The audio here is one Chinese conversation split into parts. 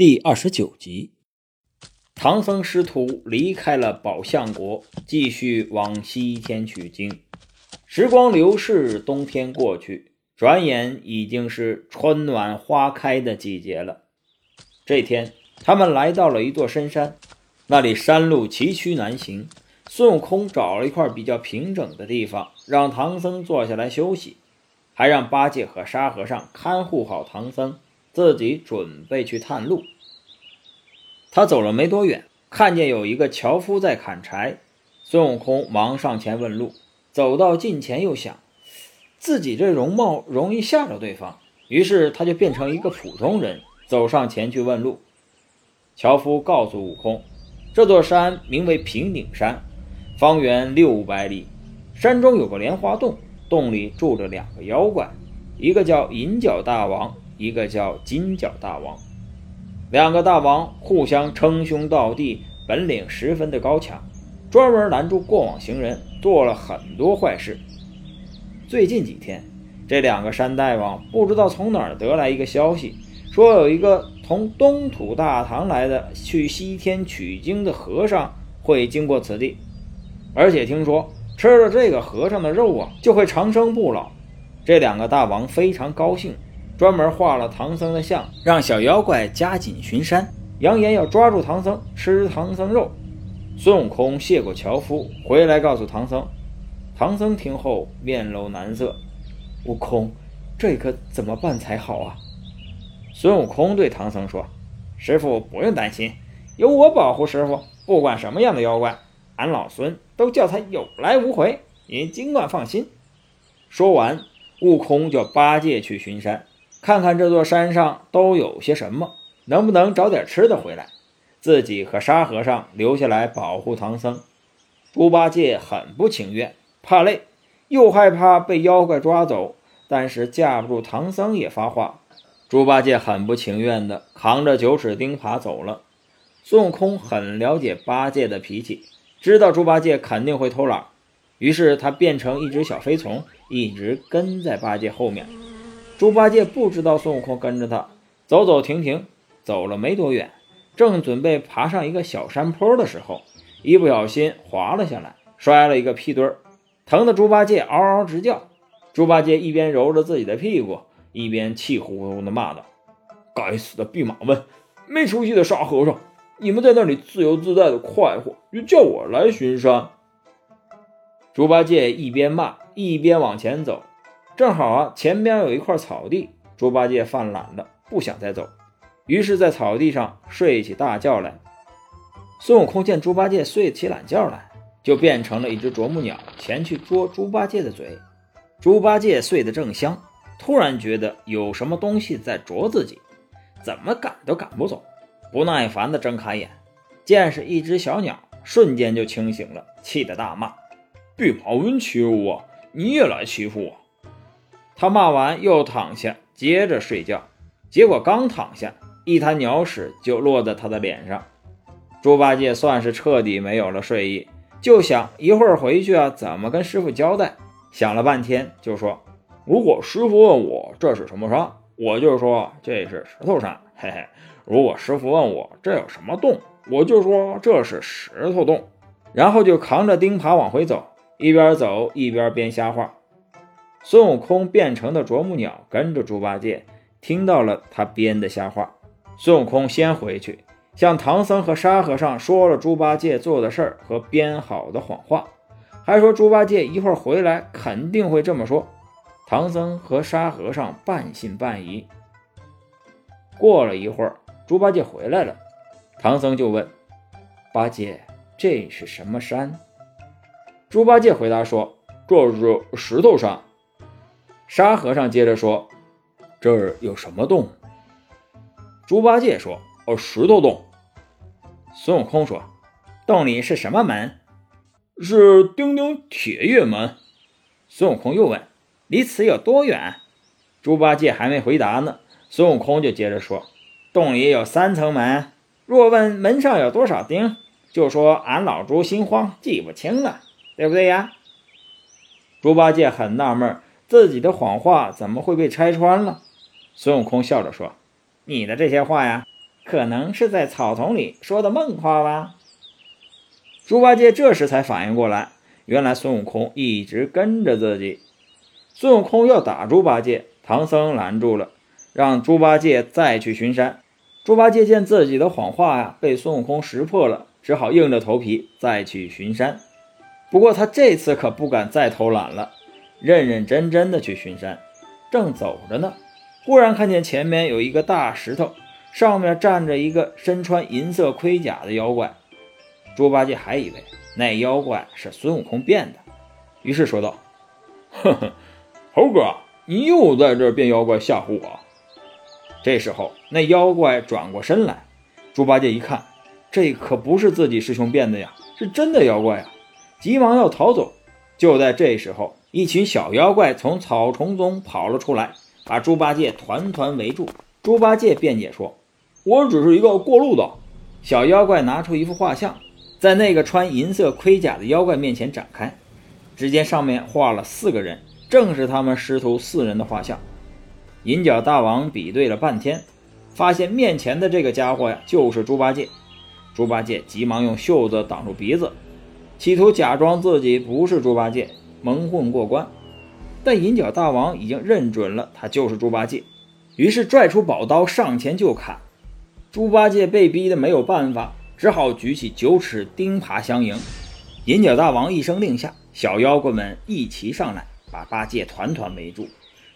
第二十九集，唐僧师徒离开了宝象国，继续往西天取经。时光流逝，冬天过去，转眼已经是春暖花开的季节了。这天，他们来到了一座深山，那里山路崎岖难行。孙悟空找了一块比较平整的地方，让唐僧坐下来休息，还让八戒和沙和尚看护好唐僧。自己准备去探路。他走了没多远，看见有一个樵夫在砍柴。孙悟空忙上前问路。走到近前，又想自己这容貌容易吓着对方，于是他就变成一个普通人，走上前去问路。樵夫告诉悟空，这座山名为平顶山，方圆六百里，山中有个莲花洞，洞里住着两个妖怪，一个叫银角大王。一个叫金角大王，两个大王互相称兄道弟，本领十分的高强，专门拦住过往行人，做了很多坏事。最近几天，这两个山大王不知道从哪儿得来一个消息，说有一个从东土大唐来的去西天取经的和尚会经过此地，而且听说吃了这个和尚的肉啊，就会长生不老。这两个大王非常高兴。专门画了唐僧的像，让小妖怪加紧巡山，扬言要抓住唐僧吃唐僧肉。孙悟空谢过樵夫，回来告诉唐僧。唐僧听后面露难色：“悟空，这可怎么办才好啊？”孙悟空对唐僧说：“师傅不用担心，有我保护师傅，不管什么样的妖怪，俺老孙都叫他有来无回。您尽管放心。”说完，悟空叫八戒去巡山。看看这座山上都有些什么，能不能找点吃的回来？自己和沙和尚留下来保护唐僧。猪八戒很不情愿，怕累，又害怕被妖怪抓走，但是架不住唐僧也发话。猪八戒很不情愿地扛着九齿钉耙走了。孙悟空很了解八戒的脾气，知道猪八戒肯定会偷懒，于是他变成一只小飞虫，一直跟在八戒后面。猪八戒不知道孙悟空跟着他走走停停，走了没多远，正准备爬上一个小山坡的时候，一不小心滑了下来，摔了一个屁墩儿，疼得猪八戒嗷嗷直叫。猪八戒一边揉着自己的屁股，一边气呼呼地骂道：“该死的弼马温，没出息的沙和尚，你们在那里自由自在的快活，就叫我来巡山。”猪八戒一边骂一边往前走。正好啊，前边有一块草地，猪八戒犯懒了，不想再走，于是，在草地上睡起大觉来。孙悟空见猪八戒睡起懒觉来，就变成了一只啄木鸟，前去捉猪八戒的嘴。猪八戒睡得正香，突然觉得有什么东西在啄自己，怎么赶都赶不走，不耐烦地睁开眼，见是一只小鸟，瞬间就清醒了，气得大骂：“弼马温欺负我，你也来欺负我！”他骂完，又躺下，接着睡觉。结果刚躺下，一滩鸟屎就落在他的脸上。猪八戒算是彻底没有了睡意，就想一会儿回去啊，怎么跟师傅交代？想了半天，就说：“如果师傅问我这是什么山，我就说这是石头山。嘿嘿，如果师傅问我这有什么洞，我就说这是石头洞。”然后就扛着钉耙往回走，一边走一边编瞎话。孙悟空变成的啄木鸟跟着猪八戒，听到了他编的瞎话。孙悟空先回去，向唐僧和沙和尚说了猪八戒做的事儿和编好的谎话，还说猪八戒一会儿回来肯定会这么说。唐僧和沙和尚半信半疑。过了一会儿，猪八戒回来了，唐僧就问：“八戒，这是什么山？”猪八戒回答说：“这是石头山。”沙和尚接着说：“这儿有什么洞？”猪八戒说：“哦，石头洞。”孙悟空说：“洞里是什么门？”“是钉钉铁月门。”孙悟空又问：“离此有多远？”猪八戒还没回答呢，孙悟空就接着说：“洞里有三层门，若问门上有多少钉，就说俺老猪心慌，记不清了，对不对呀？”猪八戒很纳闷。自己的谎话怎么会被拆穿了？孙悟空笑着说：“你的这些话呀，可能是在草丛里说的梦话吧。猪八戒这时才反应过来，原来孙悟空一直跟着自己。孙悟空要打猪八戒，唐僧拦住了，让猪八戒再去巡山。猪八戒见自己的谎话呀被孙悟空识破了，只好硬着头皮再去巡山。不过他这次可不敢再偷懒了，认认真真的去巡山。正走着呢，忽然看见前面有一个大石头，上面站着一个身穿银色盔甲的妖怪。猪八戒还以为那妖怪是孙悟空变的，于是说道：“呵呵。”猴哥，你又在这变妖怪吓唬我！这时候，那妖怪转过身来，猪八戒一看，这可不是自己师兄变的呀，是真的妖怪啊！急忙要逃走。就在这时候，一群小妖怪从草丛中跑了出来，把猪八戒团团围住。猪八戒辩解说：“我只是一个过路的。”小妖怪拿出一幅画像，在那个穿银色盔甲的妖怪面前展开，只见上面画了四个人。正是他们师徒四人的画像，银角大王比对了半天，发现面前的这个家伙呀，就是猪八戒。猪八戒急忙用袖子挡住鼻子，企图假装自己不是猪八戒，蒙混过关。但银角大王已经认准了他就是猪八戒，于是拽出宝刀上前就砍。猪八戒被逼得没有办法，只好举起九齿钉耙相迎。银角大王一声令下，小妖怪们一齐上来。把八戒团团围住，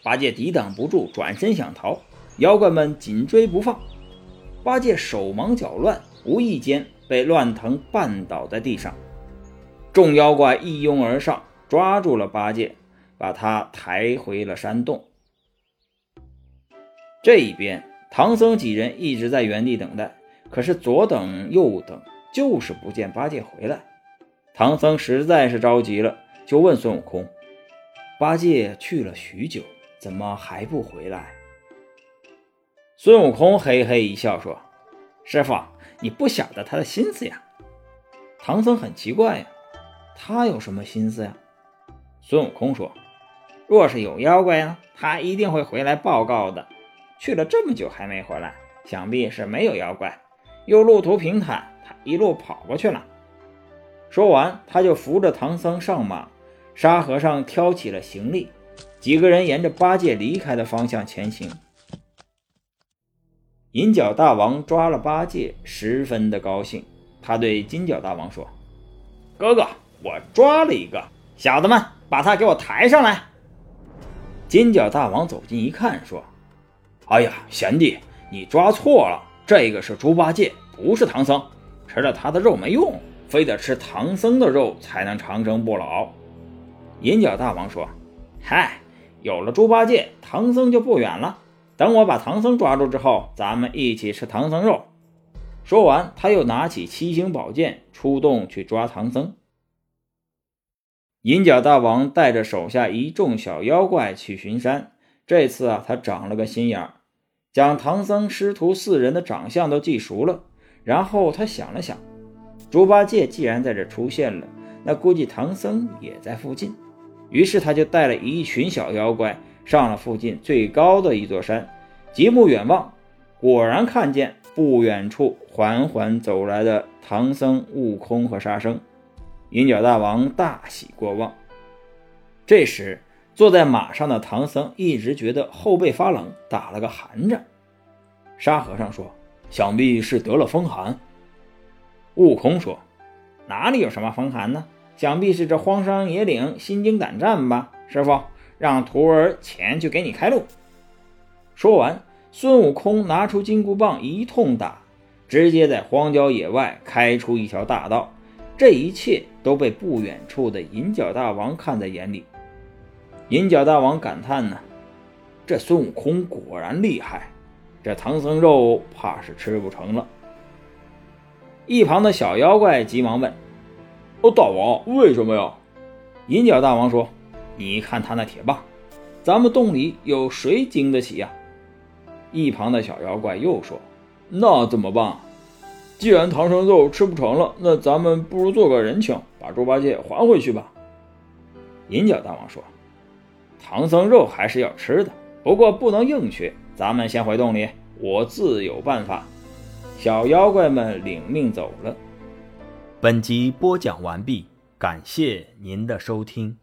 八戒抵挡不住，转身想逃，妖怪们紧追不放。八戒手忙脚乱，无意间被乱藤绊倒在地上。众妖怪一拥而上，抓住了八戒，把他抬回了山洞。这一边，唐僧几人一直在原地等待，可是左等右等，就是不见八戒回来。唐僧实在是着急了，就问孙悟空。八戒去了许久，怎么还不回来？孙悟空嘿嘿一笑说：“师傅，你不晓得他的心思呀。”唐僧很奇怪呀，他有什么心思呀？孙悟空说：“若是有妖怪呢，他一定会回来报告的。去了这么久还没回来，想必是没有妖怪，又路途平坦，他一路跑过去了。”说完，他就扶着唐僧上马。沙和尚挑起了行李，几个人沿着八戒离开的方向前行。银角大王抓了八戒，十分的高兴。他对金角大王说：“哥哥，我抓了一个，小子们把他给我抬上来。”金角大王走近一看，说：“哎呀，贤弟，你抓错了，这个是猪八戒，不是唐僧。吃了他的肉没用，非得吃唐僧的肉才能长生不老。”银角大王说：“嗨，有了猪八戒，唐僧就不远了。等我把唐僧抓住之后，咱们一起吃唐僧肉。”说完，他又拿起七星宝剑，出动去抓唐僧。银角大王带着手下一众小妖怪去巡山。这次啊，他长了个心眼儿，将唐僧师徒四人的长相都记熟了。然后他想了想，猪八戒既然在这出现了，那估计唐僧也在附近。于是他就带了一群小妖怪上了附近最高的一座山，极目远望，果然看见不远处缓缓走来的唐僧、悟空和沙僧。银角大王大喜过望。这时，坐在马上的唐僧一直觉得后背发冷，打了个寒颤。沙和尚说：“想必是得了风寒。”悟空说：“哪里有什么风寒呢？”想必是这荒山野岭心惊胆战吧，师傅，让徒儿前去给你开路。说完，孙悟空拿出金箍棒一通打，直接在荒郊野外开出一条大道。这一切都被不远处的银角大王看在眼里。银角大王感叹呢：“这孙悟空果然厉害，这唐僧肉怕是吃不成了。”一旁的小妖怪急忙问。哦，大王，为什么呀？银角大王说：“你看他那铁棒，咱们洞里有谁经得起呀？”一旁的小妖怪又说：“那怎么办？既然唐僧肉吃不成了，那咱们不如做个人情，把猪八戒还回去吧。”银角大王说：“唐僧肉还是要吃的，不过不能硬缺。咱们先回洞里，我自有办法。”小妖怪们领命走了。本集播讲完毕，感谢您的收听。